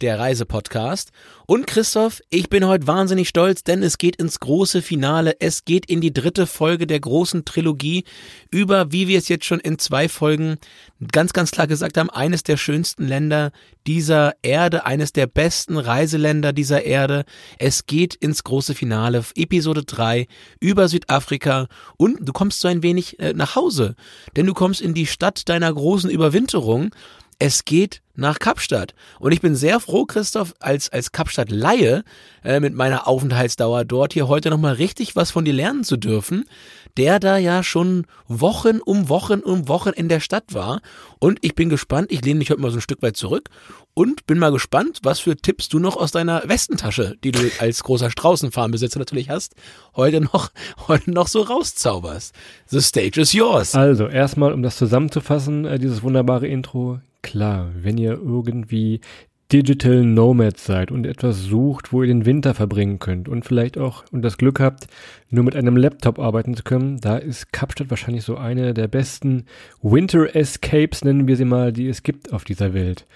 der Reisepodcast. Und Christoph, ich bin heute wahnsinnig stolz, denn es geht ins große Finale. Es geht in die dritte Folge der großen Trilogie über, wie wir es jetzt schon in zwei Folgen ganz, ganz klar gesagt haben, eines der schönsten Länder dieser Erde, eines der besten Reiseländer dieser Erde. Es geht ins große Finale, Episode 3 über Südafrika und du kommst so ein wenig äh, nach Hause, denn du kommst in die Stadt deiner großen Überwinterung. Es geht nach Kapstadt. Und ich bin sehr froh, Christoph, als, als Kapstadt-Laie äh, mit meiner Aufenthaltsdauer dort hier heute nochmal richtig was von dir lernen zu dürfen, der da ja schon Wochen um Wochen um Wochen in der Stadt war. Und ich bin gespannt, ich lehne mich heute mal so ein Stück weit zurück und bin mal gespannt, was für Tipps du noch aus deiner Westentasche, die du als großer Straußenfarmbesitzer natürlich hast, heute noch, heute noch so rauszauberst. The stage is yours. Also, erstmal, um das zusammenzufassen, äh, dieses wunderbare Intro, klar, wenn ihr irgendwie Digital Nomads seid und etwas sucht, wo ihr den Winter verbringen könnt und vielleicht auch und das Glück habt, nur mit einem Laptop arbeiten zu können, da ist Kapstadt wahrscheinlich so eine der besten Winter Escapes, nennen wir sie mal, die es gibt auf dieser Welt.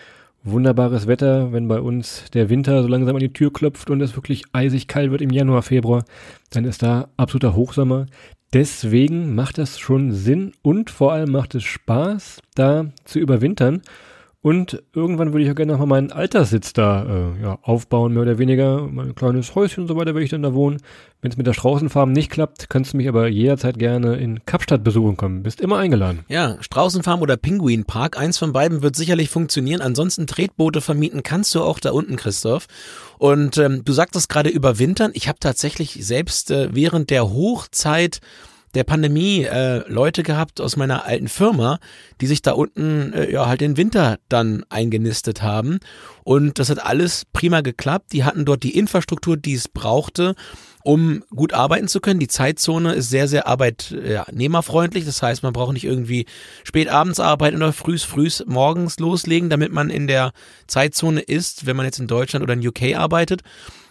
Wunderbares Wetter, wenn bei uns der Winter so langsam an die Tür klopft und es wirklich eisig kalt wird im Januar, Februar, dann ist da absoluter Hochsommer. Deswegen macht das schon Sinn und vor allem macht es Spaß, da zu überwintern. Und irgendwann würde ich auch gerne nochmal meinen Alterssitz da äh, ja, aufbauen, mehr oder weniger. Mein kleines Häuschen und so weiter würde ich dann da wohnen. Wenn es mit der Straußenfarm nicht klappt, kannst du mich aber jederzeit gerne in Kapstadt besuchen kommen. Bist immer eingeladen. Ja, Straußenfarm oder Pinguinpark, eins von beiden wird sicherlich funktionieren. Ansonsten Tretboote vermieten kannst du auch da unten, Christoph. Und ähm, du sagtest gerade überwintern. Ich habe tatsächlich selbst äh, während der Hochzeit der Pandemie äh, Leute gehabt aus meiner alten Firma, die sich da unten äh, ja halt den Winter dann eingenistet haben und das hat alles prima geklappt. Die hatten dort die Infrastruktur, die es brauchte, um gut arbeiten zu können. Die Zeitzone ist sehr sehr arbeitnehmerfreundlich, das heißt, man braucht nicht irgendwie spät abends arbeiten oder frühs frühs morgens loslegen, damit man in der Zeitzone ist, wenn man jetzt in Deutschland oder in UK arbeitet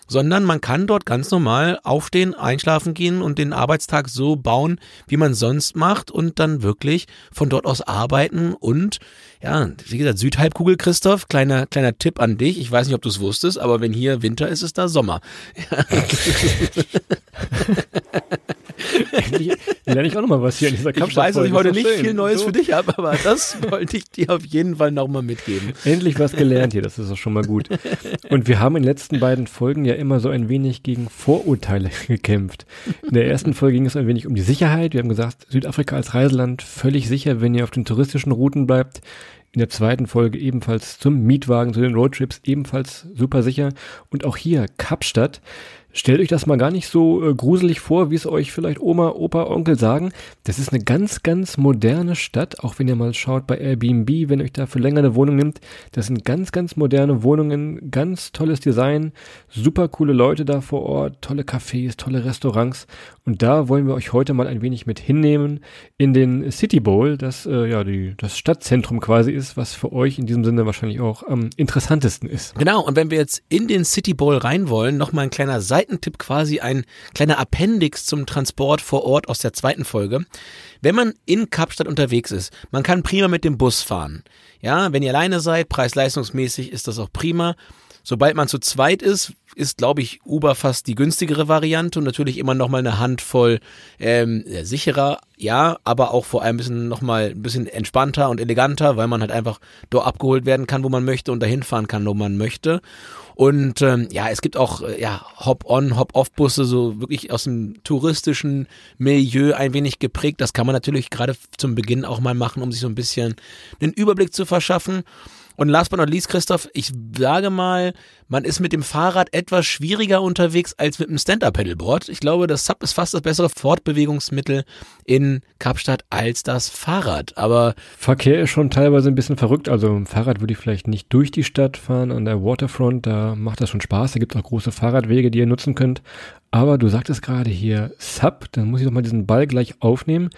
sondern man kann dort ganz normal aufstehen, einschlafen gehen und den Arbeitstag so bauen, wie man sonst macht und dann wirklich von dort aus arbeiten und ja, wie gesagt, Südhalbkugel, Christoph, kleiner, kleiner Tipp an dich. Ich weiß nicht, ob du es wusstest, aber wenn hier Winter ist, ist da Sommer. Ja. Endlich lerne ich auch nochmal was hier in dieser Ich weiß, dass ich heute nicht schön. viel Neues so. für dich habe, aber das wollte ich dir auf jeden Fall nochmal mitgeben. Endlich was gelernt hier, das ist auch schon mal gut. Und wir haben in den letzten beiden Folgen ja immer so ein wenig gegen Vorurteile gekämpft. In der ersten Folge ging es ein wenig um die Sicherheit. Wir haben gesagt, Südafrika als Reiseland völlig sicher, wenn ihr auf den touristischen Routen bleibt. In der zweiten Folge ebenfalls zum Mietwagen, zu den Roadtrips ebenfalls super sicher. Und auch hier Kapstadt Stellt euch das mal gar nicht so äh, gruselig vor, wie es euch vielleicht Oma, Opa, Onkel sagen. Das ist eine ganz, ganz moderne Stadt, auch wenn ihr mal schaut bei Airbnb, wenn euch da für länger eine Wohnung nimmt. Das sind ganz, ganz moderne Wohnungen, ganz tolles Design, super coole Leute da vor Ort, tolle Cafés, tolle Restaurants. Und da wollen wir euch heute mal ein wenig mit hinnehmen in den City Bowl, das äh, ja die, das Stadtzentrum quasi ist, was für euch in diesem Sinne wahrscheinlich auch am interessantesten ist. Genau, und wenn wir jetzt in den City Bowl rein wollen, nochmal ein kleiner Seiten Seitentipp quasi ein kleiner Appendix zum Transport vor Ort aus der zweiten Folge. Wenn man in Kapstadt unterwegs ist, man kann prima mit dem Bus fahren. Ja, wenn ihr alleine seid, preis-leistungsmäßig ist das auch prima. Sobald man zu zweit ist, ist, glaube ich, Uber fast die günstigere Variante und natürlich immer noch mal eine Handvoll ähm, sicherer, ja, aber auch vor allem bisschen noch mal ein bisschen entspannter und eleganter, weil man halt einfach dort abgeholt werden kann, wo man möchte und dahin fahren kann, wo man möchte. Und ähm, ja, es gibt auch äh, ja Hop-on, Hop-off-Busse, so wirklich aus dem touristischen Milieu ein wenig geprägt. Das kann man natürlich gerade zum Beginn auch mal machen, um sich so ein bisschen einen Überblick zu verschaffen. Und last but not least, Christoph, ich sage mal, man ist mit dem Fahrrad etwas schwieriger unterwegs als mit dem Stand-Up-Pedalboard. Ich glaube, das Sub ist fast das bessere Fortbewegungsmittel in Kapstadt als das Fahrrad. Aber Verkehr ist schon teilweise ein bisschen verrückt. Also im Fahrrad würde ich vielleicht nicht durch die Stadt fahren an der Waterfront. Da macht das schon Spaß. Da gibt es auch große Fahrradwege, die ihr nutzen könnt. Aber du sagtest gerade hier Sub, dann muss ich doch mal diesen Ball gleich aufnehmen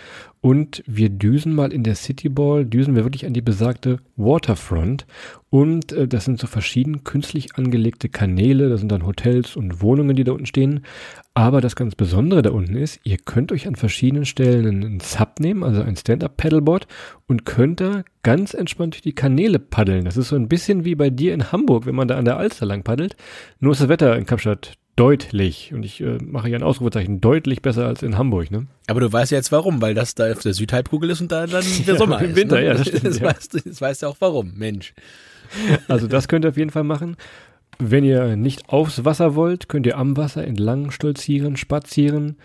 und wir düsen mal in der City Ball, düsen wir wirklich an die besagte Waterfront und äh, das sind so verschieden künstlich angelegte Kanäle, das sind dann Hotels und Wohnungen, die da unten stehen. Aber das ganz Besondere da unten ist, ihr könnt euch an verschiedenen Stellen einen Sub nehmen, also ein Stand-Up-Paddleboard und könnt da ganz entspannt durch die Kanäle paddeln. Das ist so ein bisschen wie bei dir in Hamburg, wenn man da an der Alster lang paddelt. Nur ist das Wetter in Kapstadt deutlich, und ich äh, mache hier ein Ausrufezeichen, deutlich besser als in Hamburg, ne? Aber du weißt ja jetzt warum, weil das da auf der Südhalbkugel ist und da dann der Sommer ja, im Winter, ist, ne? ja, das stimmt. Das, ja. weißt, das weißt du auch warum, Mensch. Also das könnt ihr auf jeden Fall machen. Wenn ihr nicht aufs Wasser wollt, könnt ihr am Wasser entlang stolzieren, spazieren.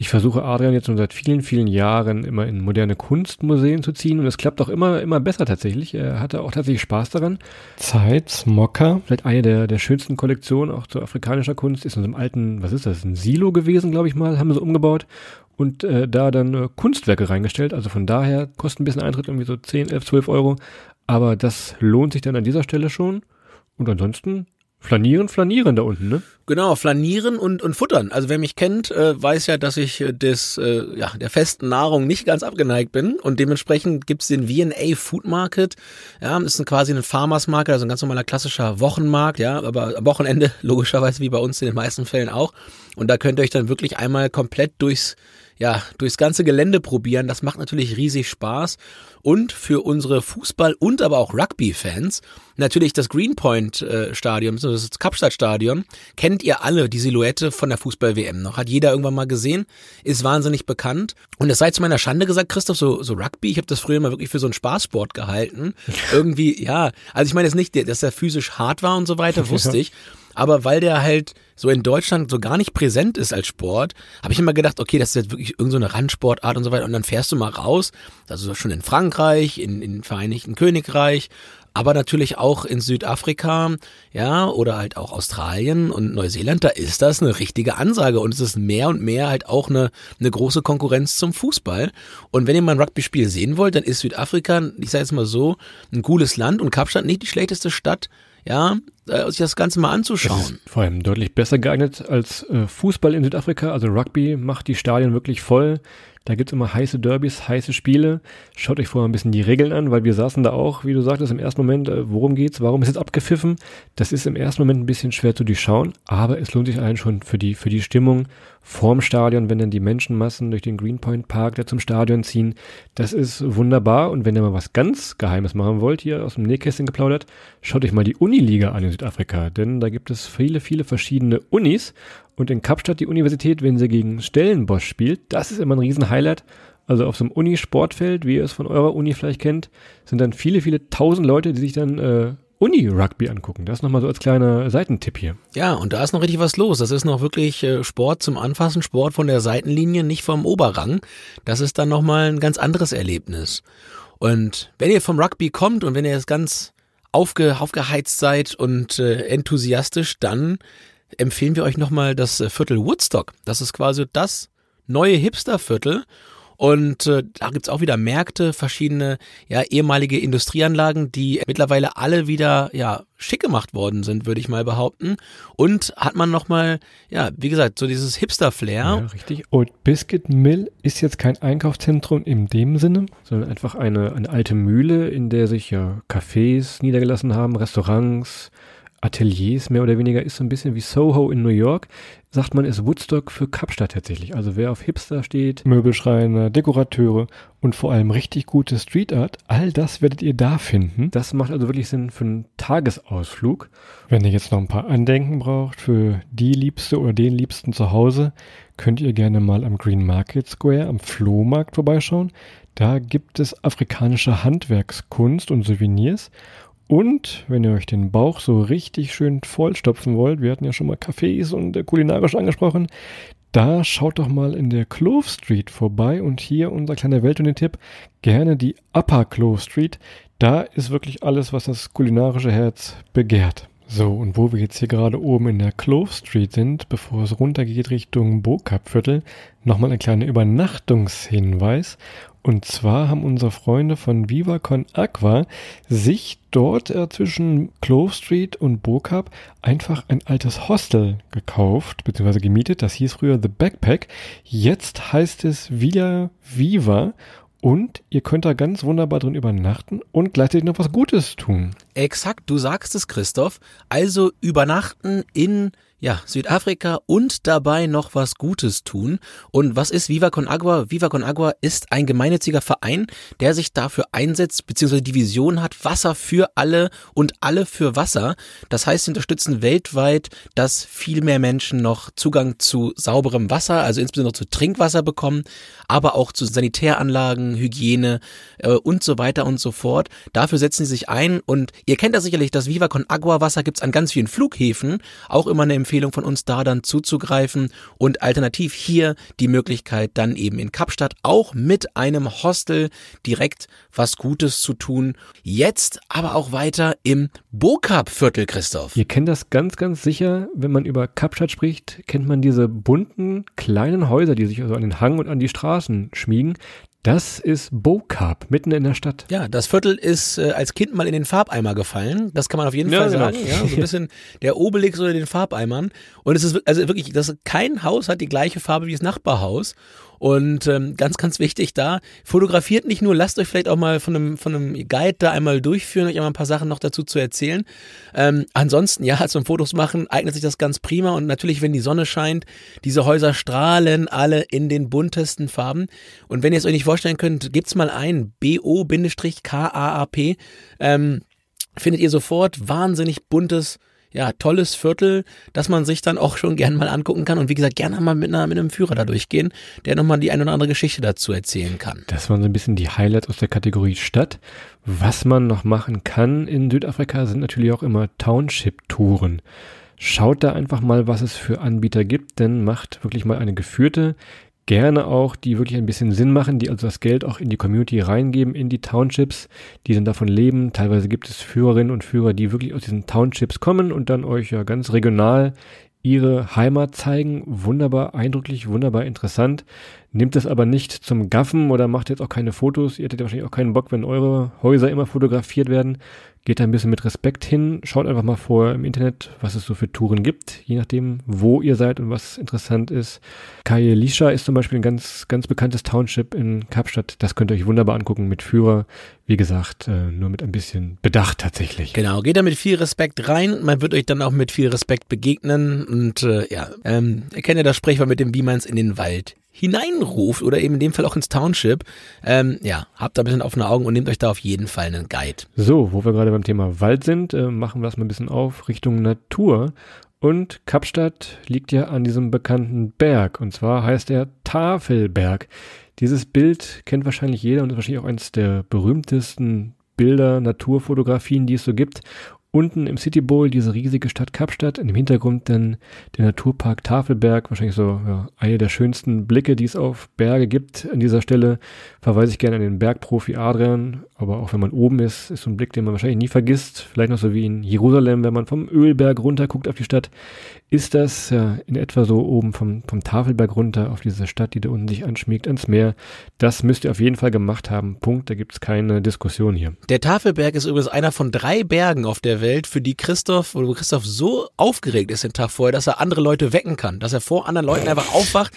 Ich versuche Adrian jetzt schon seit vielen, vielen Jahren immer in moderne Kunstmuseen zu ziehen und es klappt auch immer, immer besser tatsächlich. Er hatte auch tatsächlich Spaß daran. Zeitz Mokka, vielleicht eine der, der schönsten Kollektionen auch zu afrikanischer Kunst, ist in so einem alten, was ist das, ein Silo gewesen, glaube ich mal, haben sie umgebaut und äh, da dann äh, Kunstwerke reingestellt. Also von daher kostet ein bisschen Eintritt irgendwie so 10, 11, 12 Euro. Aber das lohnt sich dann an dieser Stelle schon. Und ansonsten flanieren, flanieren da unten, ne? Genau, flanieren und, und futtern. Also wer mich kennt, äh, weiß ja, dass ich äh, des, äh, ja, der festen Nahrung nicht ganz abgeneigt bin und dementsprechend gibt's den V&A Food Market. Ja, ist quasi ein Farmers Market, also ein ganz normaler klassischer Wochenmarkt, ja, aber Wochenende logischerweise wie bei uns in den meisten Fällen auch. Und da könnt ihr euch dann wirklich einmal komplett durchs ja, durchs ganze Gelände probieren. Das macht natürlich riesig Spaß. Und für unsere Fußball- und aber auch Rugby-Fans natürlich das Greenpoint-Stadion, das Kapstadt-Stadion, kennt ihr alle die Silhouette von der Fußball-WM noch. Hat jeder irgendwann mal gesehen, ist wahnsinnig bekannt. Und es sei zu meiner Schande gesagt, Christoph, so, so Rugby, ich habe das früher mal wirklich für so einen Spaßsport gehalten. Irgendwie, ja, also ich meine jetzt nicht, dass er physisch hart war und so weiter, wusste ich. Aber weil der halt so in Deutschland so gar nicht präsent ist als Sport, habe ich immer gedacht, okay, das ist jetzt wirklich irgendeine so Randsportart und so weiter. Und dann fährst du mal raus, also schon in Frankreich, in, in Vereinigten Königreich, aber natürlich auch in Südafrika, ja, oder halt auch Australien und Neuseeland, da ist das eine richtige Ansage und es ist mehr und mehr halt auch eine, eine große Konkurrenz zum Fußball. Und wenn ihr mal ein Rugby-Spiel sehen wollt, dann ist Südafrika, ich sage jetzt mal so, ein cooles Land und Kapstadt nicht die schlechteste Stadt, ja, äh, sich das Ganze mal anzuschauen. vor allem deutlich besser geeignet als äh, Fußball in Südafrika. Also Rugby macht die Stadien wirklich voll. Da gibt's immer heiße Derbys, heiße Spiele. Schaut euch vorher ein bisschen die Regeln an, weil wir saßen da auch, wie du sagtest, im ersten Moment, äh, worum geht's, warum ist jetzt abgepfiffen? Das ist im ersten Moment ein bisschen schwer zu durchschauen, aber es lohnt sich allein schon für die, für die Stimmung vorm Stadion, wenn dann die Menschenmassen durch den Greenpoint Park da zum Stadion ziehen. Das ist wunderbar und wenn ihr mal was ganz Geheimes machen wollt, hier aus dem Nähkästchen geplaudert, schaut euch mal die Uniliga an in Südafrika, denn da gibt es viele, viele verschiedene Unis und in Kapstadt die Universität, wenn sie gegen Stellenbosch spielt, das ist immer ein Riesenhighlight. Also auf so einem Uni-Sportfeld, wie ihr es von eurer Uni vielleicht kennt, sind dann viele, viele tausend Leute, die sich dann äh, Uni-Rugby angucken. Das nochmal so als kleiner Seitentipp hier. Ja, und da ist noch richtig was los. Das ist noch wirklich äh, Sport zum Anfassen, Sport von der Seitenlinie, nicht vom Oberrang. Das ist dann nochmal ein ganz anderes Erlebnis. Und wenn ihr vom Rugby kommt und wenn ihr jetzt ganz aufge, aufgeheizt seid und äh, enthusiastisch, dann empfehlen wir euch nochmal das äh, Viertel Woodstock. Das ist quasi das neue Hipsterviertel. Und äh, da gibt's auch wieder Märkte, verschiedene ja, ehemalige Industrieanlagen, die mittlerweile alle wieder ja, schick gemacht worden sind, würde ich mal behaupten. Und hat man nochmal, ja, wie gesagt, so dieses Hipster-Flair. Ja, richtig. Old Biscuit Mill ist jetzt kein Einkaufszentrum in dem Sinne, sondern einfach eine, eine alte Mühle, in der sich ja Cafés niedergelassen haben, Restaurants, Ateliers mehr oder weniger, ist so ein bisschen wie Soho in New York. Sagt man, ist Woodstock für Kapstadt tatsächlich. Also wer auf Hipster steht, Möbelschreiner, Dekorateure und vor allem richtig gute Street Art, all das werdet ihr da finden. Das macht also wirklich Sinn für einen Tagesausflug. Wenn ihr jetzt noch ein paar Andenken braucht für die Liebste oder den Liebsten zu Hause, könnt ihr gerne mal am Green Market Square am Flohmarkt vorbeischauen. Da gibt es afrikanische Handwerkskunst und Souvenirs. Und wenn ihr euch den Bauch so richtig schön vollstopfen wollt, wir hatten ja schon mal Cafés und äh, kulinarisch angesprochen, da schaut doch mal in der Clove Street vorbei und hier unser kleiner Welttournee-Tipp, gerne die Upper Clove Street. Da ist wirklich alles, was das kulinarische Herz begehrt. So, und wo wir jetzt hier gerade oben in der Clove Street sind, bevor es runtergeht Richtung Bokap-Viertel, nochmal ein kleiner Übernachtungshinweis. Und zwar haben unsere Freunde von Viva Aqua sich dort äh, zwischen Clove Street und Burkab einfach ein altes Hostel gekauft, beziehungsweise gemietet. Das hieß früher The Backpack. Jetzt heißt es wieder Viva und ihr könnt da ganz wunderbar drin übernachten und gleichzeitig noch was Gutes tun. Exakt, du sagst es, Christoph. Also übernachten in ja, Südafrika und dabei noch was Gutes tun. Und was ist Viva Con Agua? Viva Con Agua ist ein gemeinnütziger Verein, der sich dafür einsetzt, beziehungsweise die Vision hat, Wasser für alle und alle für Wasser. Das heißt, sie unterstützen weltweit, dass viel mehr Menschen noch Zugang zu sauberem Wasser, also insbesondere zu Trinkwasser bekommen, aber auch zu Sanitäranlagen, Hygiene äh, und so weiter und so fort. Dafür setzen sie sich ein und ihr kennt ja sicherlich, das Viva Con Agua Wasser gibt's an ganz vielen Flughäfen, auch immer eine Empfehlung von uns da dann zuzugreifen und alternativ hier die Möglichkeit dann eben in Kapstadt auch mit einem Hostel direkt was Gutes zu tun. Jetzt aber auch weiter im Bokap-Viertel, Christoph. Ihr kennt das ganz, ganz sicher, wenn man über Kapstadt spricht, kennt man diese bunten kleinen Häuser, die sich also an den Hang und an die Straßen schmiegen. Das ist Bokap, mitten in der Stadt. Ja, das Viertel ist äh, als Kind mal in den Farbeimer gefallen. Das kann man auf jeden Ja, Fall genau. sagen. Ja, so ein bisschen der Obelix oder den Farbeimern. Und es ist also wirklich, das kein Haus hat die gleiche Farbe wie das Nachbarhaus. Und ähm, ganz, ganz wichtig da, fotografiert nicht nur, lasst euch vielleicht auch mal von einem, von einem Guide da einmal durchführen, euch einmal ein paar Sachen noch dazu zu erzählen. Ähm, ansonsten, ja, zum Fotos machen eignet sich das ganz prima und natürlich, wenn die Sonne scheint, diese Häuser strahlen alle in den buntesten Farben. Und wenn ihr es euch nicht vorstellen könnt, gebt's mal ein, B-O-K-A-A-P, ähm, findet ihr sofort wahnsinnig buntes, ja, tolles Viertel, das man sich dann auch schon gern mal angucken kann und wie gesagt, gerne mal mit, einer, mit einem Führer da durchgehen, der nochmal die eine oder andere Geschichte dazu erzählen kann. Das waren so ein bisschen die Highlights aus der Kategorie Stadt. Was man noch machen kann in Südafrika sind natürlich auch immer Township-Touren. Schaut da einfach mal, was es für Anbieter gibt, denn macht wirklich mal eine geführte, gerne auch, die wirklich ein bisschen Sinn machen, die also das Geld auch in die Community reingeben, in die Townships, die dann davon leben. Teilweise gibt es Führerinnen und Führer, die wirklich aus diesen Townships kommen und dann euch ja ganz regional ihre Heimat zeigen. Wunderbar eindrücklich, wunderbar interessant. Nehmt es aber nicht zum Gaffen oder macht jetzt auch keine Fotos. Ihr hättet ja wahrscheinlich auch keinen Bock, wenn eure Häuser immer fotografiert werden. Geht da ein bisschen mit Respekt hin. Schaut einfach mal vor im Internet, was es so für Touren gibt, je nachdem, wo ihr seid und was interessant ist. Kajelisha ist zum Beispiel ein ganz, ganz bekanntes Township in Kapstadt. Das könnt ihr euch wunderbar angucken mit Führer. Wie gesagt, äh, nur mit ein bisschen Bedacht tatsächlich. Genau, geht da mit viel Respekt rein. Man wird euch dann auch mit viel Respekt begegnen. Und äh, ja, ähm, ja das Sprichwort mit dem, wie man es in den Wald hineinruft oder eben in dem Fall auch ins Township. Ähm, ja, habt da ein bisschen offene Augen und nehmt euch da auf jeden Fall einen Guide. So, wo wir gerade beim Thema Wald sind, äh, machen wir das mal ein bisschen auf Richtung Natur. Und Kapstadt liegt ja an diesem bekannten Berg. Und zwar heißt er Tafelberg. Dieses Bild kennt wahrscheinlich jeder und ist wahrscheinlich auch eines der berühmtesten Bilder, Naturfotografien, die es so gibt. Unten im City Bowl diese riesige Stadt Kapstadt, in dem Hintergrund dann der Naturpark Tafelberg, wahrscheinlich so ja, eine der schönsten Blicke, die es auf Berge gibt. An dieser Stelle verweise ich gerne an den Bergprofi Adrian, aber auch wenn man oben ist, ist so ein Blick, den man wahrscheinlich nie vergisst. Vielleicht noch so wie in Jerusalem, wenn man vom Ölberg runter guckt auf die Stadt, ist das ja in etwa so oben vom, vom Tafelberg runter auf diese Stadt, die da unten sich anschmiegt ans Meer. Das müsst ihr auf jeden Fall gemacht haben. Punkt, da gibt es keine Diskussion hier. Der Tafelberg ist übrigens einer von drei Bergen auf der Welt, für die Christoph, wo Christoph so aufgeregt ist den Tag vorher, dass er andere Leute wecken kann, dass er vor anderen Leuten einfach aufwacht,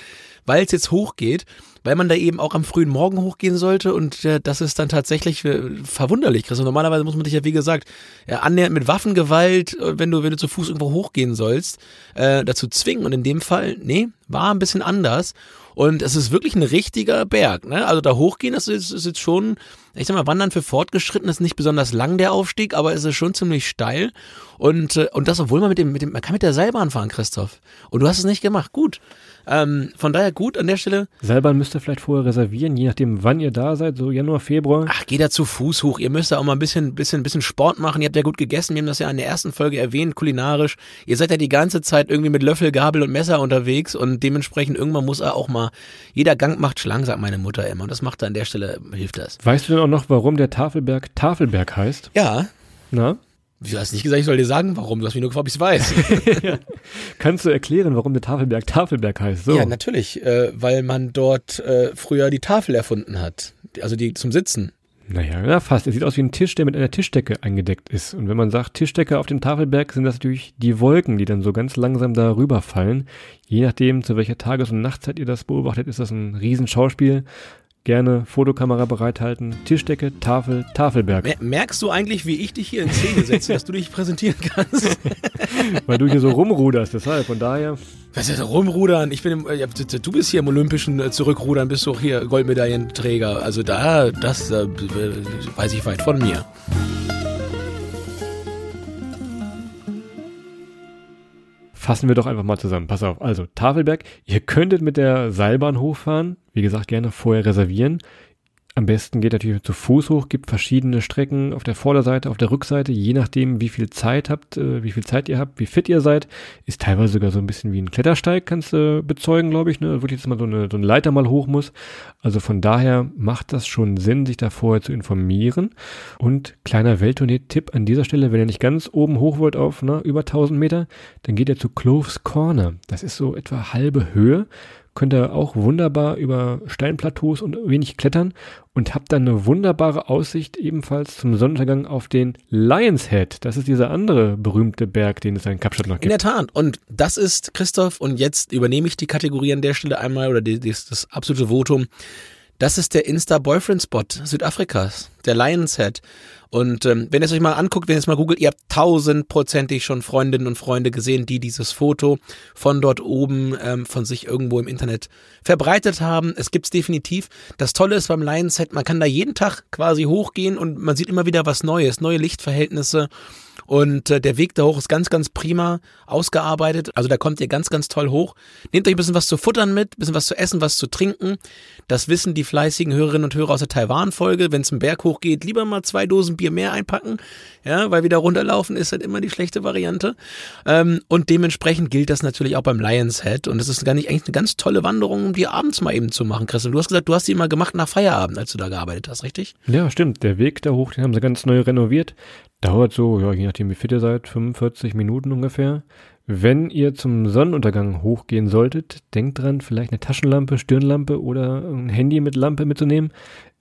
weil es jetzt hochgeht, weil man da eben auch am frühen Morgen hochgehen sollte und äh, das ist dann tatsächlich äh, verwunderlich, Christoph. Normalerweise muss man dich ja, wie gesagt, ja, annähernd mit Waffengewalt, äh, wenn du, wenn du zu Fuß irgendwo hochgehen sollst, äh, dazu zwingen und in dem Fall, nee, war ein bisschen anders und es ist wirklich ein richtiger Berg, ne? Also da hochgehen, das ist, ist jetzt schon, ich sag mal, Wandern für Fortgeschritten ist nicht besonders lang der Aufstieg, aber es ist schon ziemlich steil. Und, äh, und das, obwohl man mit dem, mit dem, man kann mit der Seilbahn fahren, Christoph. Und du hast es nicht gemacht. Gut. Ähm, von daher gut an der Stelle. Seilbahn müsst ihr vielleicht vorher reservieren, je nachdem, wann ihr da seid, so Januar, Februar. Ach, geht da zu Fuß hoch. Ihr müsst da auch mal ein bisschen, bisschen, bisschen Sport machen. Ihr habt ja gut gegessen. Wir haben das ja in der ersten Folge erwähnt, kulinarisch. Ihr seid ja die ganze Zeit irgendwie mit Löffel, Gabel und Messer unterwegs und dementsprechend irgendwann muss er auch mal, jeder Gang macht schlank, sagt meine Mutter immer. Und das macht er an der Stelle, hilft das. Weißt du denn auch noch, warum der Tafelberg Tafelberg heißt? Ja, Na? Du hast nicht gesagt, ich soll dir sagen, warum. Du hast mich nur gefragt, ob ich es weiß. ja. Kannst du erklären, warum der Tafelberg Tafelberg heißt? So. Ja, natürlich, äh, weil man dort äh, früher die Tafel erfunden hat. Also die zum Sitzen. Naja, ja, fast. Es sieht aus wie ein Tisch, der mit einer Tischdecke eingedeckt ist. Und wenn man sagt Tischdecke auf dem Tafelberg, sind das natürlich die Wolken, die dann so ganz langsam da rüberfallen. Je nachdem, zu welcher Tages- und Nachtzeit ihr das beobachtet, ist das ein Riesenschauspiel gerne Fotokamera bereithalten. Tischdecke, Tafel, Tafelberg. Merkst du eigentlich, wie ich dich hier in Szene setze, dass du dich präsentieren kannst? Weil du hier so rumruderst, deshalb, von daher. Was ist das, rumrudern? Ich bin im, ja, du bist hier im Olympischen äh, Zurückrudern, bist du auch hier Goldmedaillenträger. Also da, das äh, weiß ich weit von mir. Fassen wir doch einfach mal zusammen. Pass auf. Also, Tafelberg, ihr könntet mit der Seilbahn hochfahren. Wie gesagt, gerne vorher reservieren. Am besten geht natürlich zu Fuß hoch, gibt verschiedene Strecken auf der Vorderseite, auf der Rückseite, je nachdem, wie viel Zeit habt, äh, wie viel Zeit ihr habt, wie fit ihr seid. Ist teilweise sogar so ein bisschen wie ein Klettersteig, kannst du äh, bezeugen, glaube ich, ne? Wirklich, dass man so eine, so eine Leiter mal hoch muss. Also von daher macht das schon Sinn, sich da vorher zu informieren. Und kleiner Welttournee-Tipp an dieser Stelle, wenn ihr nicht ganz oben hoch wollt auf ne, über 1000 Meter, dann geht ihr zu Cloves Corner. Das ist so etwa halbe Höhe könnt ihr auch wunderbar über Steinplateaus und wenig klettern und habt dann eine wunderbare Aussicht ebenfalls zum Sonnenuntergang auf den Lions Head. Das ist dieser andere berühmte Berg, den es in Kapstadt noch gibt. In der Tat. Und das ist, Christoph, und jetzt übernehme ich die Kategorie an der Stelle einmal oder die, die, das absolute Votum. Das ist der Insta-Boyfriend-Spot Südafrikas, der Lions Head. Und ähm, wenn ihr es euch mal anguckt, wenn ihr es mal googelt, ihr habt tausendprozentig schon Freundinnen und Freunde gesehen, die dieses Foto von dort oben ähm, von sich irgendwo im Internet verbreitet haben. Es gibt's definitiv. Das Tolle ist beim Lions Head, man kann da jeden Tag quasi hochgehen und man sieht immer wieder was Neues, neue Lichtverhältnisse. Und äh, der Weg da hoch ist ganz, ganz prima ausgearbeitet. Also da kommt ihr ganz, ganz toll hoch. Nehmt euch ein bisschen was zu futtern mit, ein bisschen was zu essen, was zu trinken. Das wissen die fleißigen Hörerinnen und Hörer aus der Taiwan-Folge. Wenn es einen Berg hochgeht, lieber mal zwei Dosen Bier mehr einpacken. Ja, weil wieder runterlaufen ist halt immer die schlechte Variante. Ähm, und dementsprechend gilt das natürlich auch beim Lions Head. Und es ist gar nicht eigentlich eine ganz tolle Wanderung, um die abends mal eben zu machen, Christian. Du hast gesagt, du hast die mal gemacht nach Feierabend, als du da gearbeitet hast, richtig? Ja, stimmt. Der Weg da hoch, den haben sie ganz neu renoviert. Dauert so, ja, je nachdem wie fit ihr seid, 45 Minuten ungefähr. Wenn ihr zum Sonnenuntergang hochgehen solltet, denkt dran, vielleicht eine Taschenlampe, Stirnlampe oder ein Handy mit Lampe mitzunehmen.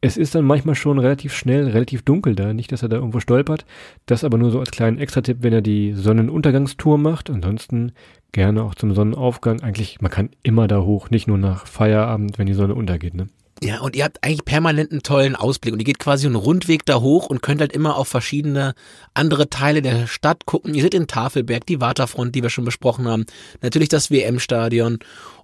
Es ist dann manchmal schon relativ schnell, relativ dunkel da. Nicht, dass er da irgendwo stolpert. Das aber nur so als kleinen Extra-Tipp, wenn er die Sonnenuntergangstour macht. Ansonsten gerne auch zum Sonnenaufgang. Eigentlich, man kann immer da hoch, nicht nur nach Feierabend, wenn die Sonne untergeht, ne? Ja, und ihr habt eigentlich permanent einen tollen Ausblick. Und ihr geht quasi einen Rundweg da hoch und könnt halt immer auf verschiedene andere Teile der Stadt gucken. Ihr seht den Tafelberg, die Waterfront, die wir schon besprochen haben, natürlich das WM-Stadion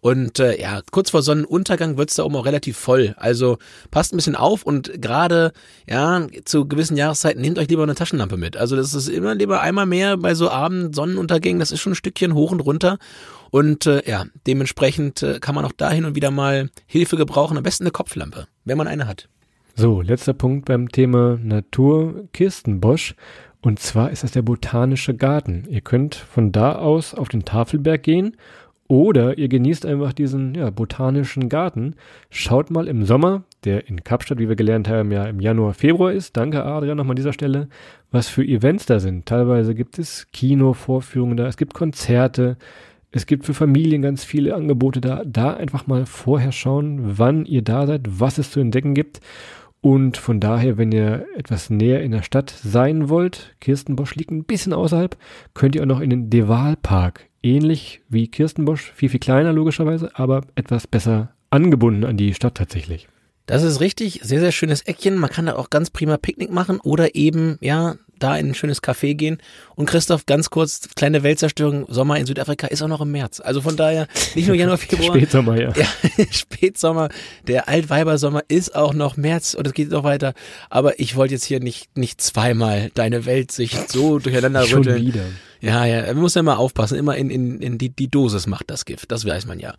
und äh, ja, kurz vor Sonnenuntergang wird's da oben auch relativ voll. Also passt ein bisschen auf und gerade ja zu gewissen Jahreszeiten nehmt euch lieber eine Taschenlampe mit. Also das ist immer lieber einmal mehr bei so Abend Sonnenuntergängen. Das ist schon ein Stückchen hoch und runter. Und äh, ja, dementsprechend äh, kann man auch da hin und wieder mal Hilfe gebrauchen. Am besten eine Kopflampe, wenn man eine hat. So, letzter Punkt beim Thema Natur Kirstenbosch. Und zwar ist das der botanische Garten. Ihr könnt von da aus auf den Tafelberg gehen oder ihr genießt einfach diesen ja, botanischen Garten. Schaut mal im Sommer, der in Kapstadt, wie wir gelernt haben, ja im Januar, Februar ist. Danke, Adrian, nochmal an dieser Stelle. Was für Events da sind. Teilweise gibt es Kinovorführungen da, es gibt Konzerte, es gibt für Familien ganz viele Angebote da. Da einfach mal vorher schauen, wann ihr da seid, was es zu entdecken gibt. Und von daher, wenn ihr etwas näher in der Stadt sein wollt, Kirstenbosch liegt ein bisschen außerhalb, könnt ihr auch noch in den Deval Park ähnlich wie Kirstenbosch, viel, viel kleiner logischerweise, aber etwas besser angebunden an die Stadt tatsächlich. Das ist richtig, sehr, sehr schönes Eckchen. Man kann da auch ganz prima Picknick machen oder eben, ja, da in ein schönes Café gehen. Und Christoph, ganz kurz, kleine Weltzerstörung, Sommer in Südafrika ist auch noch im März. Also von daher, nicht nur Januar, Februar. Spätsommer, ja. ja Spätsommer. Der Altweibersommer ist auch noch März und es geht noch weiter. Aber ich wollte jetzt hier nicht, nicht zweimal deine Weltsicht so durcheinander Schon rütteln. wieder. Ja, ja, man muss ja mal aufpassen. Immer in, in, in die, die Dosis macht das Gift. Das weiß man ja.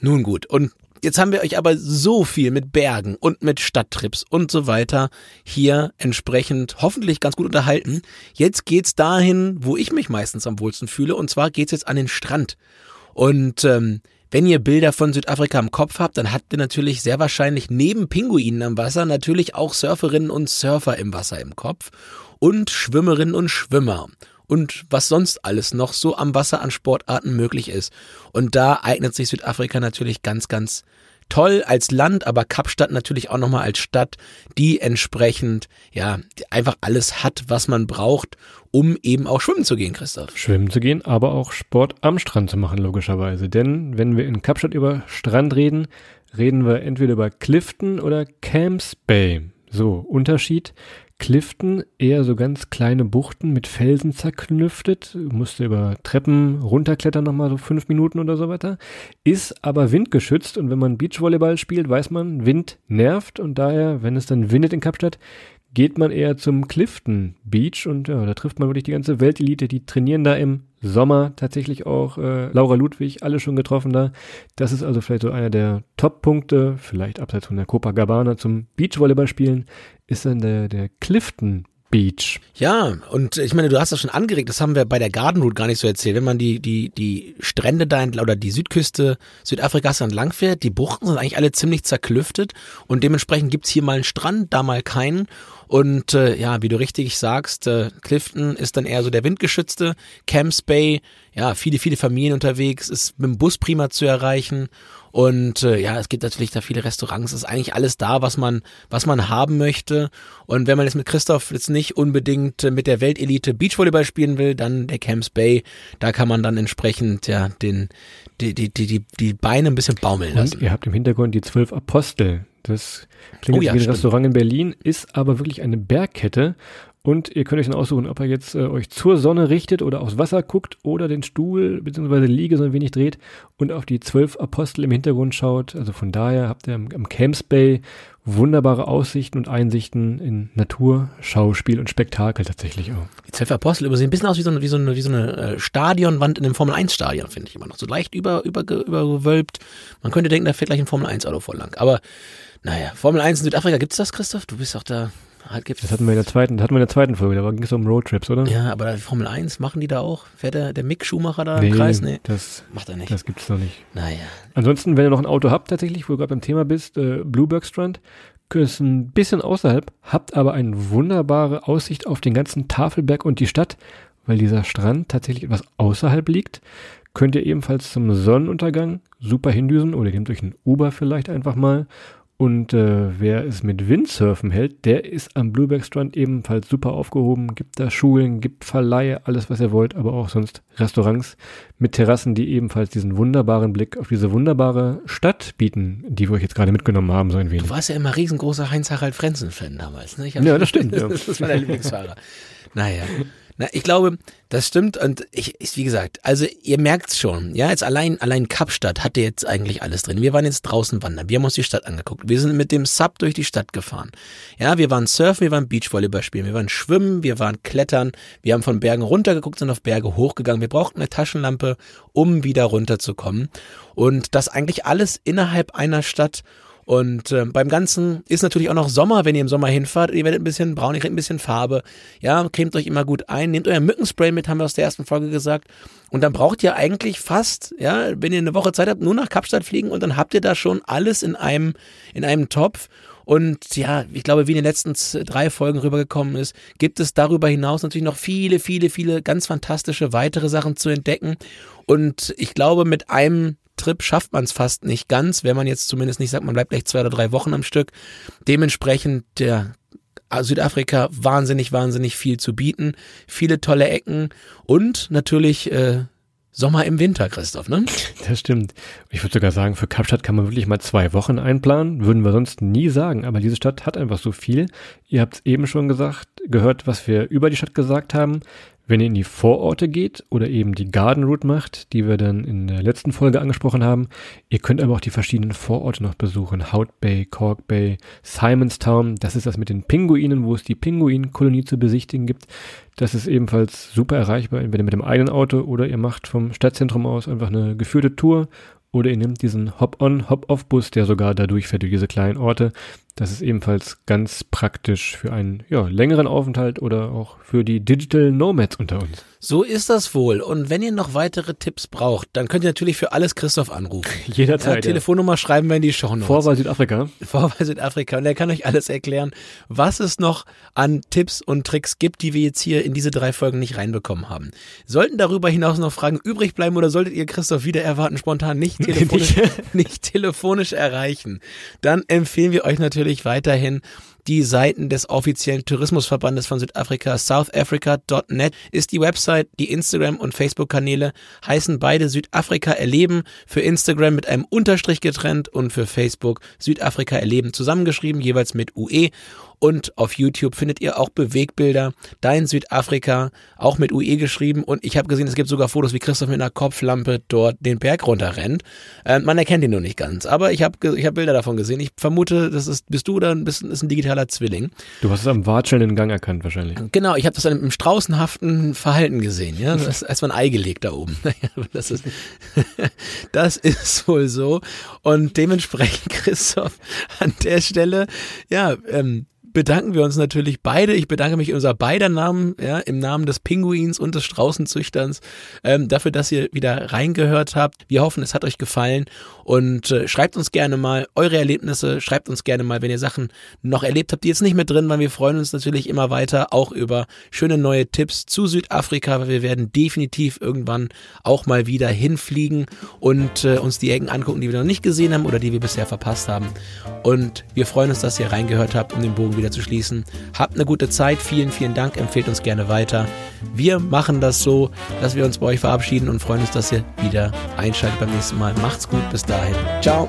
Nun gut. Und Jetzt haben wir euch aber so viel mit Bergen und mit Stadttrips und so weiter hier entsprechend hoffentlich ganz gut unterhalten. Jetzt geht's dahin, wo ich mich meistens am wohlsten fühle, und zwar geht's jetzt an den Strand. Und ähm, wenn ihr Bilder von Südafrika im Kopf habt, dann habt ihr natürlich sehr wahrscheinlich neben Pinguinen am Wasser natürlich auch Surferinnen und Surfer im Wasser im Kopf. und Schwimmerinnen und Schwimmer und was sonst alles noch so am Wasser an Sportarten möglich ist. Und da eignet sich Südafrika natürlich ganz, ganz toll als Land, aber Kapstadt natürlich auch nochmal als Stadt, die entsprechend, ja, einfach alles hat, was man braucht, um eben auch schwimmen zu gehen, Christoph. Schwimmen zu gehen, aber auch Sport am Strand zu machen, logischerweise. Denn wenn wir in Kapstadt über Strand reden, reden wir entweder über Clifton oder Camps Bay. So, Unterschied. Clifton eher so ganz kleine Buchten mit Felsen zerknüftet, musste über Treppen runterklettern nochmal so fünf Minuten oder so weiter, ist aber windgeschützt und wenn man Beachvolleyball spielt, weiß man, Wind nervt und daher, wenn es dann windet in Kapstadt, geht man eher zum Clifton Beach und ja, da trifft man wirklich die ganze Weltelite, die trainieren da im Sommer tatsächlich auch äh, Laura Ludwig, alle schon getroffen da. Das ist also vielleicht so einer der Top-Punkte, vielleicht abseits von der Copacabana zum Beachvolleyball spielen, ist dann der, der Clifton Beach. Ja, und ich meine, du hast das schon angeregt, das haben wir bei der Garden Route gar nicht so erzählt. Wenn man die, die, die Strände da entlang oder die Südküste Südafrikas entlang fährt, die Buchten sind eigentlich alle ziemlich zerklüftet und dementsprechend gibt's hier mal einen Strand, da mal keinen. Und äh, ja, wie du richtig sagst, äh, Clifton ist dann eher so der windgeschützte. Camps Bay, ja, viele, viele Familien unterwegs, ist mit dem Bus prima zu erreichen. Und äh, ja, es gibt natürlich da viele Restaurants, es ist eigentlich alles da, was man, was man haben möchte. Und wenn man jetzt mit Christoph jetzt nicht unbedingt mit der Weltelite Beachvolleyball spielen will, dann der Camps Bay, da kann man dann entsprechend ja den, die, die, die, die Beine ein bisschen baumeln lassen. Und ihr habt im Hintergrund die zwölf Apostel. Das klingt Oh ja, wie ein stimmt. Restaurant in Berlin, ist aber wirklich eine Bergkette. Und ihr könnt euch dann aussuchen, ob ihr jetzt äh, euch zur Sonne richtet oder aufs Wasser guckt oder den Stuhl bzw. Liege so ein wenig dreht und auf die zwölf Apostel im Hintergrund schaut. Also von daher habt ihr am, am Camps Bay wunderbare Aussichten und Einsichten in Natur, Schauspiel und Spektakel tatsächlich auch. Die zwölf Apostel über sehen ein bisschen aus wie so eine, wie so eine, wie so eine äh, Stadionwand in einem Formel-1-Stadion, finde ich immer noch. So leicht über, über, übergewölbt. Man könnte denken, da fährt gleich ein Formel-1-Auto voll lang. Aber naja, Formel 1 in Südafrika, gibt's das, Christoph? Du bist doch da. Halt, gibt's, Das hatten wir in der zweiten, das hatten wir in der zweiten Folge, da ging es um Roadtrips, oder? ja, aber Formel 1, machen die da auch? Fährt der, der Mick Schumacher da im Kreis? Nee, das, macht er nicht. das gibt's noch nicht. naja. Ansonsten, wenn ihr noch ein Auto habt, tatsächlich, wo du gerade beim Thema bist, äh, Blueberg Strand, ist ein bisschen außerhalb, habt aber eine wunderbare Aussicht auf den ganzen Tafelberg und die Stadt, weil dieser Strand tatsächlich etwas außerhalb liegt. Könnt ihr ebenfalls zum Sonnenuntergang super hindüsen oder nehmt euch ein Uber vielleicht einfach mal. Und äh, wer es mit Windsurfen hält, der ist am Blueberg Strand ebenfalls super aufgehoben. Gibt da Schulen, gibt Verleihe, alles was ihr wollt, aber auch sonst Restaurants mit Terrassen, die ebenfalls diesen wunderbaren Blick auf diese wunderbare Stadt bieten, die wir euch jetzt gerade mitgenommen haben, so ein wenig. Du warst ja immer riesengroßer Heinz-Harald Frenzen-Fan damals, ne? Ja, das stimmt, ja. das war der Lieblingsfahrer. Naja. Na, ich glaube, das stimmt und ich, ist wie gesagt, also ihr merkt's schon, ja, jetzt allein, allein Kapstadt hatte jetzt eigentlich alles drin. Wir waren jetzt draußen wandern, wir haben uns die Stadt angeguckt, wir sind mit dem Sub durch die Stadt gefahren. Ja, wir waren surfen, wir waren Beachvolleyball spielen, wir waren schwimmen, wir waren klettern, wir haben von Bergen runtergeguckt, sind auf Berge hochgegangen, wir brauchten eine Taschenlampe, um wieder runterzukommen. Und das eigentlich alles innerhalb einer Stadt und äh, beim Ganzen ist natürlich auch noch Sommer, wenn ihr im Sommer hinfahrt. Ihr werdet ein bisschen braun, ihr kriegt ein bisschen Farbe. Ja, cremt euch immer gut ein. Nehmt euer Mückenspray mit, haben wir aus der ersten Folge gesagt. Und dann braucht ihr eigentlich fast, ja, wenn ihr eine Woche Zeit habt, nur nach Kapstadt fliegen und dann habt ihr da schon alles in einem, in einem Topf. Und ja, ich glaube, wie in den letzten drei Folgen rübergekommen ist, gibt es darüber hinaus natürlich noch viele, viele, viele ganz fantastische weitere Sachen zu entdecken. Und ich glaube, mit einem Trip schafft man es fast nicht ganz, wenn man jetzt zumindest nicht sagt, man bleibt gleich zwei oder drei Wochen am Stück. Dementsprechend der Südafrika wahnsinnig, wahnsinnig viel zu bieten, viele tolle Ecken und natürlich äh, Sommer im Winter, Christoph, ne? Das stimmt. Ich würde sogar sagen, für Kapstadt kann man wirklich mal zwei Wochen einplanen. Würden wir sonst nie sagen. Aber diese Stadt hat einfach so viel. Ihr habt es eben schon gesagt, gehört, was wir über die Stadt gesagt haben. Wenn ihr in die Vororte geht oder eben die Garden Route macht, die wir dann in der letzten Folge angesprochen haben, ihr könnt aber auch die verschiedenen Vororte noch besuchen. Hout Bay, Cork Bay, Simonstown, das ist das mit den Pinguinen, wo es die Pinguinkolonie zu besichtigen gibt. Das ist ebenfalls super erreichbar, entweder mit dem eigenen Auto oder ihr macht vom Stadtzentrum aus einfach eine geführte Tour oder ihr nehmt diesen Hop-on, Hop-off-Bus, der sogar da durchfährt durch diese kleinen Orte. Das ist ebenfalls ganz praktisch für einen ja, längeren Aufenthalt oder auch für die Digital Nomads unter uns. So ist das wohl. Und wenn ihr noch weitere Tipps braucht, dann könnt ihr natürlich für alles Christoph anrufen. Jederzeit. Ja, Telefonnummer schreiben wir in die Show Notes. Vorwahl Südafrika. Vorwahl Südafrika. Und er kann euch alles erklären, was es noch an Tipps und Tricks gibt, die wir jetzt hier in diese drei Folgen nicht reinbekommen haben. Sollten darüber hinaus noch Fragen übrig bleiben oder solltet ihr Christoph wieder erwarten, spontan nicht telefonisch, nicht telefonisch erreichen, dann empfehlen wir euch natürlich weiterhin die Seiten des offiziellen Tourismusverbandes von Südafrika, southafrica.net ist die Website, die Instagram- und Facebook-Kanäle heißen beide Südafrika erleben, für Instagram mit einem Unterstrich getrennt und für Facebook Südafrika erleben zusammengeschrieben, jeweils mit UE und auf YouTube findet ihr auch Bewegbilder. Dein Südafrika, auch mit UE geschrieben. Und ich habe gesehen, es gibt sogar Fotos, wie Christoph mit einer Kopflampe dort den Berg runterrennt. Äh, man erkennt ihn nur nicht ganz. Aber ich habe ich hab Bilder davon gesehen. Ich vermute, das ist, bist du oder ein bisschen, ist ein digitaler Zwilling. Du hast es am watschelnden Gang erkannt wahrscheinlich. Genau, ich habe das dann im straußenhaften Verhalten gesehen. Ja, das ist erstmal ein Ei gelegt da oben. Das ist, das ist wohl so. Und dementsprechend, Christoph, an der Stelle, ja, ähm, bedanken wir uns natürlich beide. Ich bedanke mich in unser beider Namen, ja, im Namen des Pinguins und des Straußenzüchterns, ähm, dafür, dass ihr wieder reingehört habt. Wir hoffen, es hat euch gefallen und äh, schreibt uns gerne mal eure Erlebnisse, schreibt uns gerne mal, wenn ihr Sachen noch erlebt habt, die jetzt nicht mehr drin waren. Wir freuen uns natürlich immer weiter auch über schöne neue Tipps zu Südafrika, weil wir werden definitiv irgendwann auch mal wieder hinfliegen und äh, uns die Ecken angucken, die wir noch nicht gesehen haben oder die wir bisher verpasst haben. Und wir freuen uns, dass ihr reingehört habt, um den Bogen wieder zu schließen. Habt eine gute Zeit. Vielen, vielen Dank. Empfehlt uns gerne weiter. Wir machen das so, dass wir uns bei euch verabschieden und freuen uns, dass ihr wieder einschaltet beim nächsten Mal. Macht's gut. Bis dahin. Ciao.